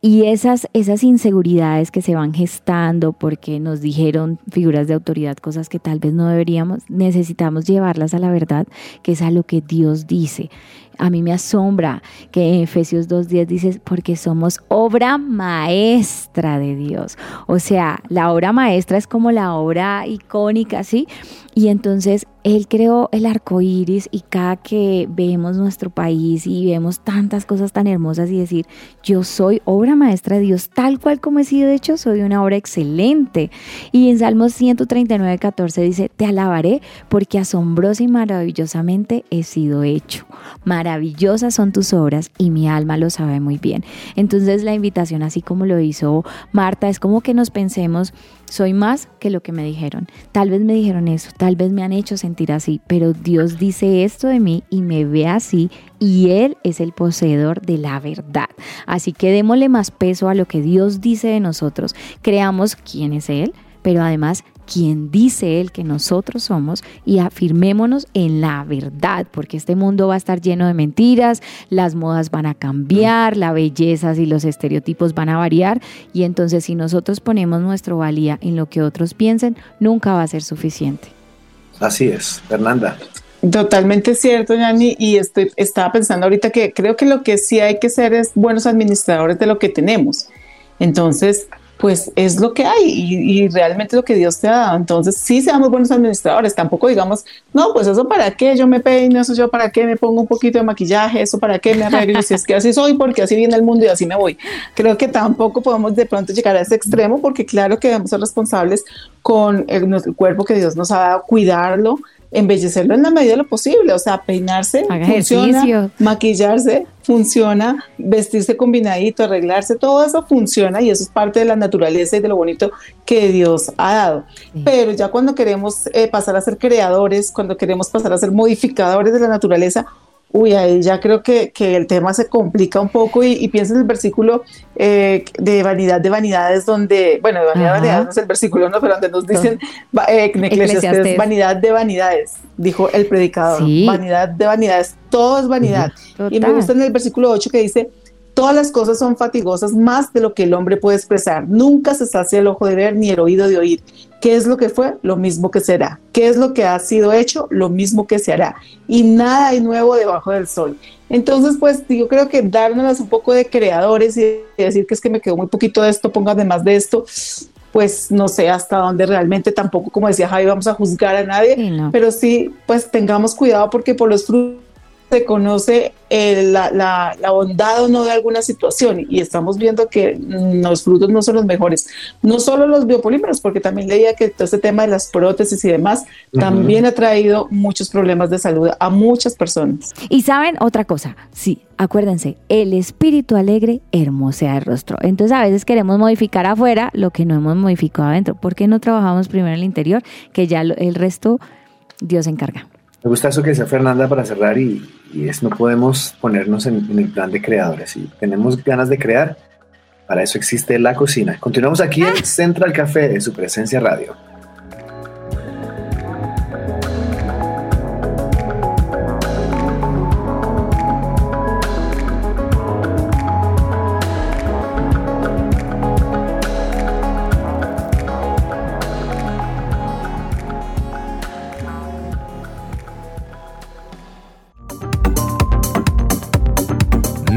Y esas, esas inseguridades que se van gestando porque nos dijeron figuras de autoridad cosas que tal vez no deberíamos, necesitamos llevarlas a la verdad, que es a lo que Dios dice. A mí me asombra que en Efesios 2.10 dice, porque somos obra maestra de Dios. O sea, la obra maestra es como la obra icónica, ¿sí? Y entonces Él creó el arco iris y cada que vemos nuestro país y vemos tantas cosas tan hermosas y decir, yo soy obra maestra de Dios, tal cual como he sido hecho, soy una obra excelente. Y en Salmos 139, 14 dice, te alabaré porque asombrosa y maravillosamente he sido hecho. Maravillosas son tus obras y mi alma lo sabe muy bien. Entonces la invitación, así como lo hizo Marta, es como que nos pensemos, soy más que lo que me dijeron. Tal vez me dijeron eso, tal vez me han hecho sentir así, pero Dios dice esto de mí y me ve así y Él es el poseedor de la verdad. Así que démosle más peso a lo que Dios dice de nosotros, creamos quién es Él, pero además quién dice Él que nosotros somos y afirmémonos en la verdad, porque este mundo va a estar lleno de mentiras, las modas van a cambiar, la belleza y los estereotipos van a variar y entonces si nosotros ponemos nuestra valía en lo que otros piensen, nunca va a ser suficiente. Así es, Fernanda. Totalmente cierto, Yani, y estoy, estaba pensando ahorita que creo que lo que sí hay que ser es buenos administradores de lo que tenemos. Entonces, pues es lo que hay y, realmente lo que Dios te ha dado. Entonces, sí seamos buenos administradores, tampoco digamos, no, pues eso para qué yo me peino, eso yo para qué me pongo un poquito de maquillaje, eso para qué me arreglo, si es que así soy, porque así viene el mundo y así me voy. Creo que tampoco podemos de pronto llegar a ese extremo, porque claro que debemos ser responsables con el, el cuerpo que Dios nos ha dado, cuidarlo, embellecerlo en la medida de lo posible, o sea, peinarse Haga funciona, ejercicio. maquillarse funciona, vestirse combinadito, arreglarse, todo eso funciona y eso es parte de la naturaleza y de lo bonito que Dios ha dado. Sí. Pero ya cuando queremos eh, pasar a ser creadores, cuando queremos pasar a ser modificadores de la naturaleza, uy, ahí ya creo que, que el tema se complica un poco y, y piensa en el versículo eh, de vanidad de vanidades, donde, bueno, de vanidad de vanidades no es el versículo, no, pero donde nos dicen eh, en vanidad de vanidades, dijo el predicador, Sí. vanidad de vanidades, todo es vanidad. Y me gusta en el versículo 8 que dice, todas las cosas son fatigosas más de lo que el hombre puede expresar. Nunca se sacia el ojo de ver ni el oído de oír. ¿Qué es lo que fue? Lo mismo que será. ¿Qué es lo que ha sido hecho? Lo mismo que se hará. Y nada hay nuevo debajo del sol. Entonces, pues yo creo que darnos un poco de creadores y decir que es que me quedó muy poquito de esto, póngame más de esto, pues no sé hasta dónde realmente tampoco, como decía Javi, vamos a juzgar a nadie, Sí, no. pero sí, pues tengamos cuidado porque por los frutos se conoce eh, la, la, la bondad o no de alguna situación y estamos viendo que mm, los frutos no son los mejores. No solo los biopolímeros, porque también leía que todo este tema de las prótesis y demás también ha traído muchos problemas de salud a muchas personas. Y saben otra cosa, sí, acuérdense, el espíritu alegre hermosea el rostro. Entonces a veces queremos modificar afuera lo que no hemos modificado adentro. ¿Por qué no trabajamos primero en el interior? Que ya lo- el resto Dios se encarga. Me gusta eso que decía Fernanda para cerrar y, y es no podemos ponernos en, en el plan de creadores. Si tenemos ganas de crear, para eso existe la cocina. Continuamos aquí en Central Café de su presencia radio.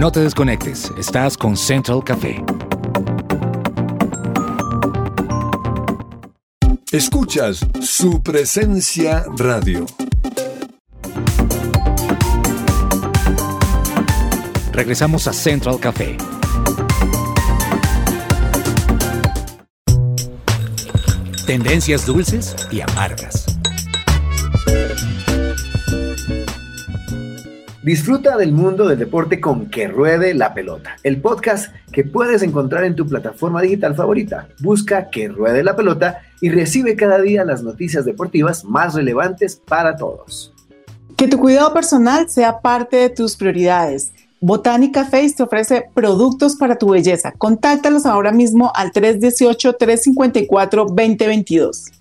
No te desconectes, estás con Central Café. Escuchas su presencia radio. Regresamos a Central Café. Tendencias dulces y amargas. Disfruta del mundo del deporte con Que Ruede la Pelota, el podcast que puedes encontrar en tu plataforma digital favorita. Busca Que Ruede la Pelota y recibe cada día las noticias deportivas más relevantes para todos. Que tu cuidado personal sea parte de tus prioridades. Botánica Face te ofrece productos para tu belleza. Contáctalos ahora mismo al 318-354-2022.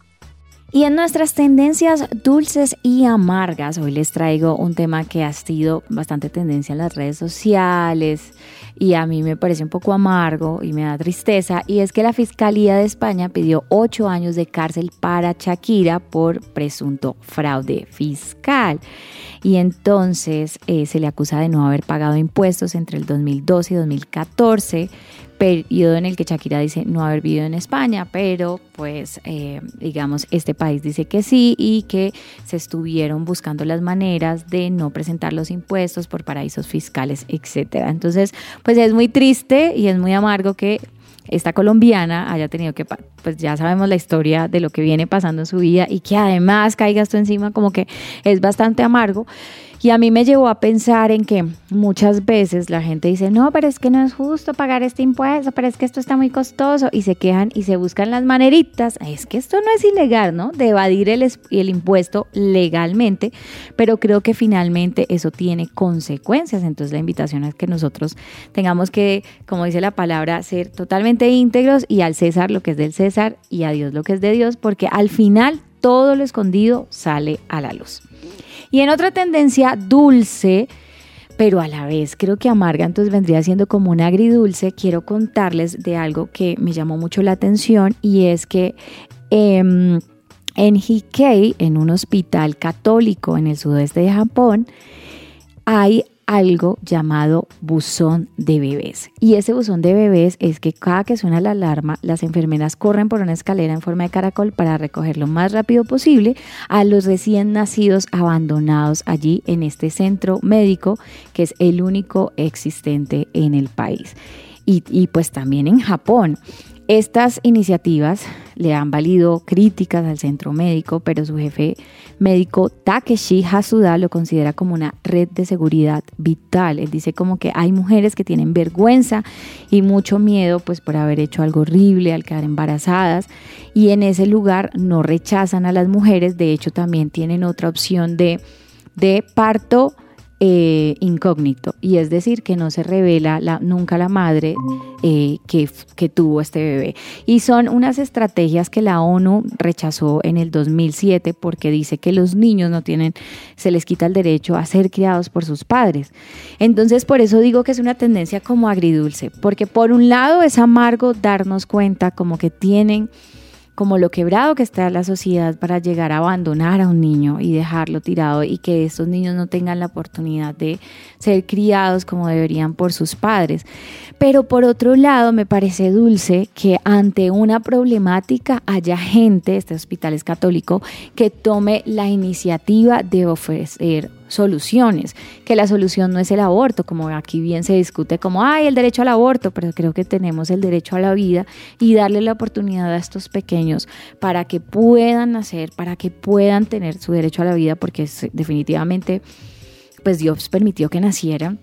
Y en nuestras tendencias dulces y amargas, hoy les traigo un tema que ha sido bastante tendencia en las redes sociales y a mí me parece un poco amargo y me da tristeza, y es que la Fiscalía de España pidió ocho años de cárcel para Shakira por presunto fraude fiscal. Y entonces eh, se le acusa de no haber pagado impuestos entre el 2012 y 2014 periodo en el que Shakira dice no haber vivido en España, pero pues eh, digamos este país dice que sí y que se estuvieron buscando las maneras de no presentar los impuestos por paraísos fiscales, etcétera. Entonces, pues es muy triste y es muy amargo que esta colombiana haya tenido que, pues ya sabemos la historia de lo que viene pasando en su vida y que además caiga esto encima como que es bastante amargo. Y a mí me llevó a pensar en que muchas veces la gente dice, no, pero es que no es justo pagar este impuesto, pero es que esto está muy costoso y se quejan y se buscan las maneritas. Es que esto no es ilegal, ¿no? De evadir el, el impuesto legalmente, pero creo que finalmente eso tiene consecuencias. Entonces la invitación es que nosotros tengamos que, como dice la palabra, ser totalmente íntegros y al César lo que es del César y a Dios lo que es de Dios, porque al final todo lo escondido sale a la luz. Y en otra tendencia dulce, pero a la vez creo que amarga, entonces vendría siendo como un agridulce, quiero contarles de algo que me llamó mucho la atención y es que... Em, en Hikei, en un hospital católico en el sudeste de Japón, hay algo llamado buzón de bebés. Y ese buzón de bebés es que cada que suena la alarma, las enfermeras corren por una escalera en forma de caracol para recoger lo más rápido posible a los recién nacidos abandonados allí en este centro médico que es el único existente en el país. Y, y pues también en Japón. Estas iniciativas le han valido críticas al centro médico, pero su jefe médico Takeshi Hasuda lo considera como una red de seguridad vital. Él dice como que hay mujeres que tienen vergüenza y mucho miedo pues por haber hecho algo horrible al quedar embarazadas y en ese lugar no rechazan a las mujeres, de hecho también tienen otra opción de, de parto eh, incógnito, y es decir, que no se revela la, nunca la madre eh, que, que, tuvo este bebé. Y son unas estrategias que la ONU rechazó en el 2007 porque dice que los niños no tienen, se les quita el derecho a ser criados por sus padres. Entonces, por eso digo que es una tendencia como agridulce, porque por un lado es amargo darnos cuenta como que tienen como lo quebrado que está la sociedad para llegar a abandonar a un niño y dejarlo tirado y que estos niños no tengan la oportunidad de ser criados como deberían por sus padres. Pero por otro lado, me parece dulce que ante una problemática haya gente, este hospital es católico, que tome la iniciativa de ofrecer soluciones, que la solución no es el aborto, como aquí bien se discute como, hay el derecho al aborto, pero creo que tenemos el derecho a la vida y darle la oportunidad a estos pequeños para que puedan nacer, para que puedan tener su derecho a la vida, porque definitivamente, pues Dios permitió que nacieran.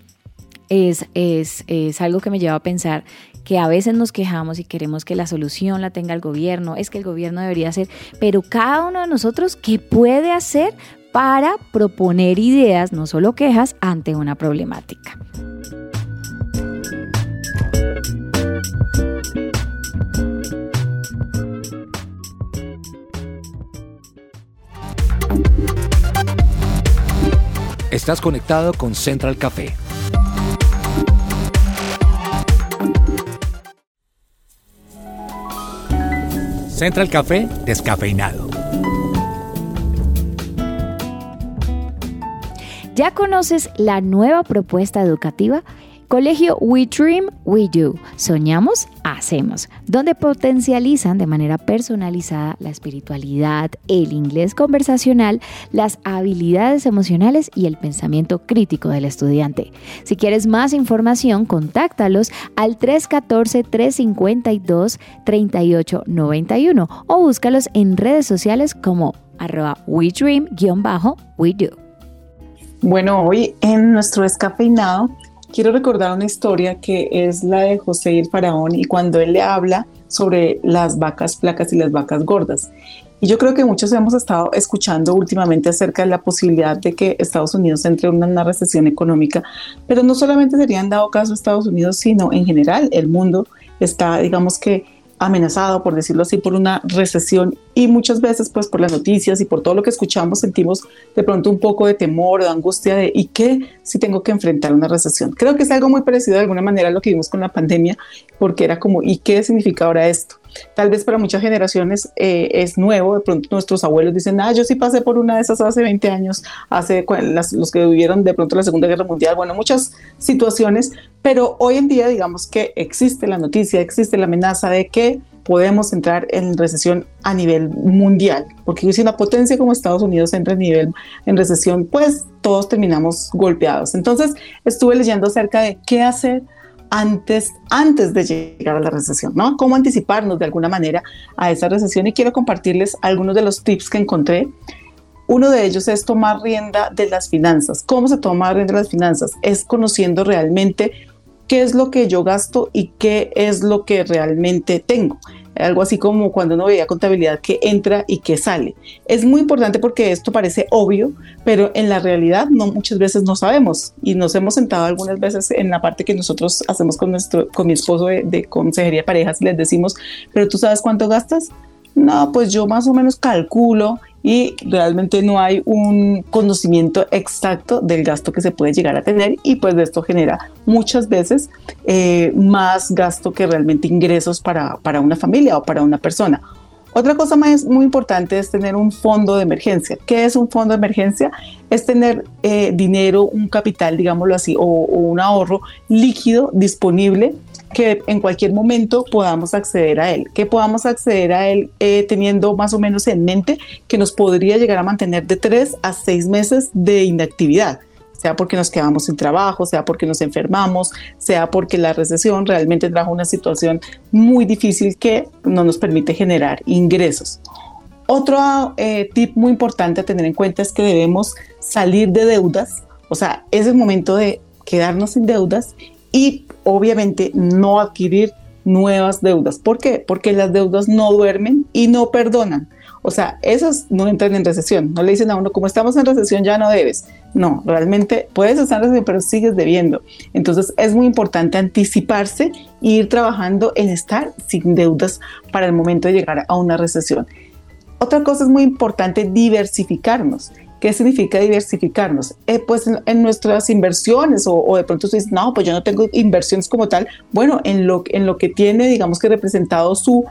Es, es, es algo que me lleva a pensar que a veces nos quejamos y queremos que la solución la tenga el gobierno, es que el gobierno debería hacer, pero cada uno de nosotros, ¿qué puede hacer para proponer ideas, no solo quejas, ante una problemática. Estás conectado con Central Café. Central Café descafeinado. ¿Ya conoces la nueva propuesta educativa? Colegio We Dream, We Do. Soñamos, hacemos. Donde potencializan de manera personalizada la espiritualidad, el inglés conversacional, las habilidades emocionales y el pensamiento crítico del estudiante. Si quieres más información, contáctalos al 314-352-3891 o búscalos en redes sociales como arroba We Dream-We Do. Bueno, hoy en nuestro descafeinado quiero recordar una historia que es la de José el Faraón y cuando él le habla sobre las vacas flacas y las vacas gordas. Y yo creo que muchos hemos estado escuchando últimamente acerca de la posibilidad de que Estados Unidos entre en una recesión económica, pero no solamente serían dado caso a Estados Unidos, sino en general el mundo está, digamos que, amenazado, por decirlo así, por una recesión y muchas veces pues por las noticias y por todo lo que escuchamos sentimos de pronto un poco de temor, de angustia de ¿y qué si tengo que enfrentar una recesión? Creo que es algo muy parecido de alguna manera a lo que vimos con la pandemia porque era como ¿y qué significa ahora esto? Tal vez para muchas generaciones eh, es nuevo, de pronto nuestros abuelos dicen, ah, yo sí pasé por una de esas hace 20 años, hace los que vivieron de pronto la Segunda Guerra Mundial, bueno, muchas situaciones, pero hoy en día digamos que existe la noticia, existe la amenaza de que podemos entrar en recesión a nivel mundial, porque si una potencia como Estados Unidos entra en nivel en recesión, pues todos terminamos golpeados. Entonces estuve leyendo acerca de qué hacer antes, antes de llegar a la recesión, ¿no? Cómo anticiparnos de alguna manera a esa recesión y quiero compartirles algunos de los tips que encontré. Uno de ellos es tomar rienda de las finanzas. ¿Cómo se toma rienda de las finanzas? Es conociendo realmente qué es lo que yo gasto y qué es lo que realmente tengo algo así como cuando uno veía contabilidad que entra y que sale. Es muy importante porque esto parece obvio, pero en la realidad no muchas veces no sabemos y nos hemos sentado algunas veces en la parte que nosotros hacemos con nuestro con mi esposo de, de consejería de parejas y les decimos, pero tú sabes cuánto gastas? No, pues yo más o menos calculo y realmente no hay un conocimiento exacto del gasto que se puede llegar a tener y pues de esto genera muchas veces eh, más gasto que realmente ingresos para, para una familia o para una persona. Otra cosa más muy importante es tener un fondo de emergencia. ¿Qué es un fondo de emergencia? Es tener eh, dinero, un capital, digámoslo así, o, o un ahorro líquido disponible que en cualquier momento podamos acceder a él, que podamos acceder a él eh, teniendo más o menos en mente que nos podría llegar a mantener de tres a seis meses de inactividad sea porque nos quedamos sin trabajo, sea porque nos enfermamos, sea porque la recesión realmente trajo una situación muy difícil que no nos permite generar ingresos. Otro eh, tip muy importante a tener en cuenta es que debemos salir de deudas, o sea, es el momento de quedarnos sin deudas y obviamente no adquirir nuevas deudas. ¿Por qué? Porque las deudas no duermen y no perdonan. O sea, esas no entran en recesión. No le dicen a uno, como estamos en recesión ya no debes. No, realmente puedes estar en recesión, pero sigues debiendo. Entonces es muy importante anticiparse e ir trabajando en estar sin deudas para el momento de llegar a una recesión. Otra cosa es muy importante diversificarnos. ¿Qué significa diversificarnos? Eh, pues en, nuestras inversiones o, de pronto usted dice, no, pues yo no tengo inversiones como tal. Bueno, en lo, en lo que tiene, digamos que representado su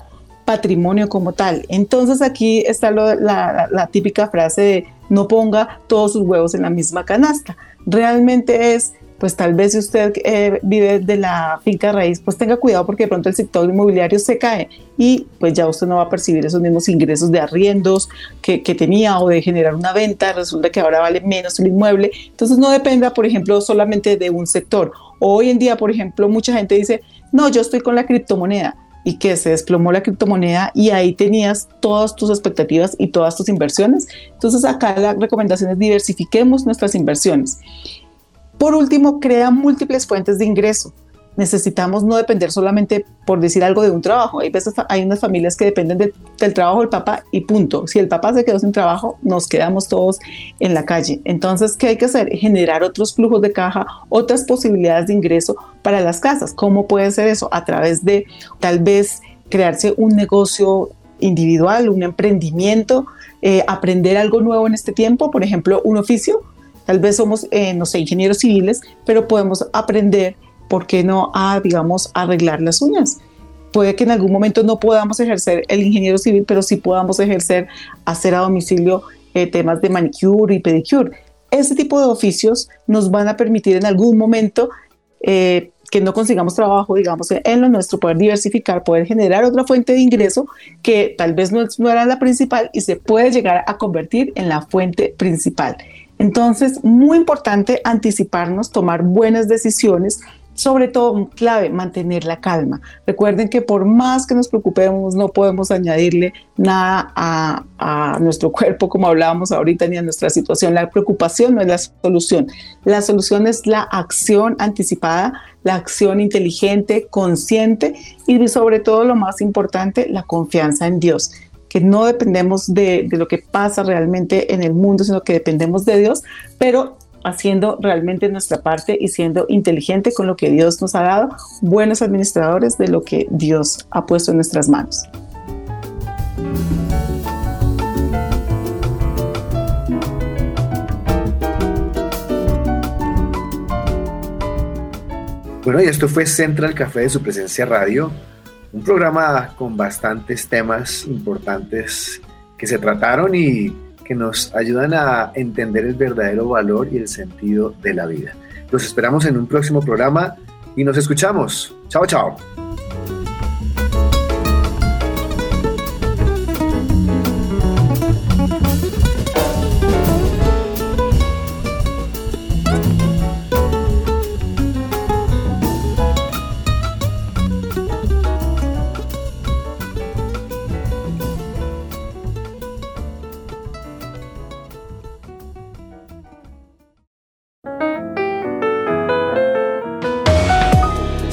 patrimonio como tal. Entonces aquí está la típica frase de no ponga todos sus huevos en la misma canasta. Realmente es pues tal vez si usted eh, vive de la finca raíz, pues tenga cuidado porque de pronto el sector inmobiliario se cae y pues ya usted no va a percibir esos mismos ingresos de arriendos que, que tenía o de generar una venta, resulta que ahora vale menos el inmueble. Entonces no dependa, por ejemplo, solamente de un sector. Hoy en día, por ejemplo, mucha gente dice, no, yo estoy con la criptomoneda y que se desplomó la criptomoneda y ahí tenías todas tus expectativas y todas tus inversiones. Entonces acá la recomendación es diversifiquemos nuestras inversiones. Por último, crea múltiples fuentes de ingreso. Necesitamos no depender solamente, por decir algo, de un trabajo. Hay veces hay unas familias que dependen del trabajo del papá y punto. Si el papá se quedó sin trabajo, nos quedamos todos en la calle. Entonces, ¿qué hay que hacer? Generar otros flujos de caja, otras posibilidades de ingreso para las casas. ¿Cómo puede ser eso? A través de tal vez crearse un negocio individual, un emprendimiento, eh, aprender algo nuevo en este tiempo, por ejemplo, un oficio Tal vez somos, eh, no ingenieros civiles, pero podemos aprender, ¿por qué no, a, digamos, arreglar las uñas? Puede que en algún momento no podamos ejercer el ingeniero civil, pero sí podamos ejercer, hacer a domicilio eh, temas de manicure y pedicure. Ese tipo de oficios nos van a permitir en algún momento eh, que no consigamos trabajo, digamos, en lo nuestro, poder diversificar, poder generar otra fuente de ingreso que tal vez no, no era la principal y se puede llegar a convertir en la fuente principal. Entonces, muy importante anticiparnos, tomar buenas decisiones, sobre todo, clave, mantener la calma. Recuerden que por más que nos preocupemos, no podemos añadirle nada a, a, nuestro cuerpo, como hablábamos ahorita, ni a nuestra situación. La preocupación no es la solución. La solución es la acción anticipada, la acción inteligente, consciente y sobre todo, lo más importante, la confianza en Dios que no dependemos de, de, lo que pasa realmente en el mundo, sino que dependemos de Dios, pero haciendo realmente nuestra parte y siendo inteligente con lo que Dios nos ha dado, buenos administradores de lo que Dios ha puesto en nuestras manos. Bueno, y esto fue Central Café de su presencia radio, un programa con bastantes temas importantes que se trataron y que nos ayudan a entender el verdadero valor y el sentido de la vida. Los esperamos en un próximo programa y nos escuchamos. Chao, chao.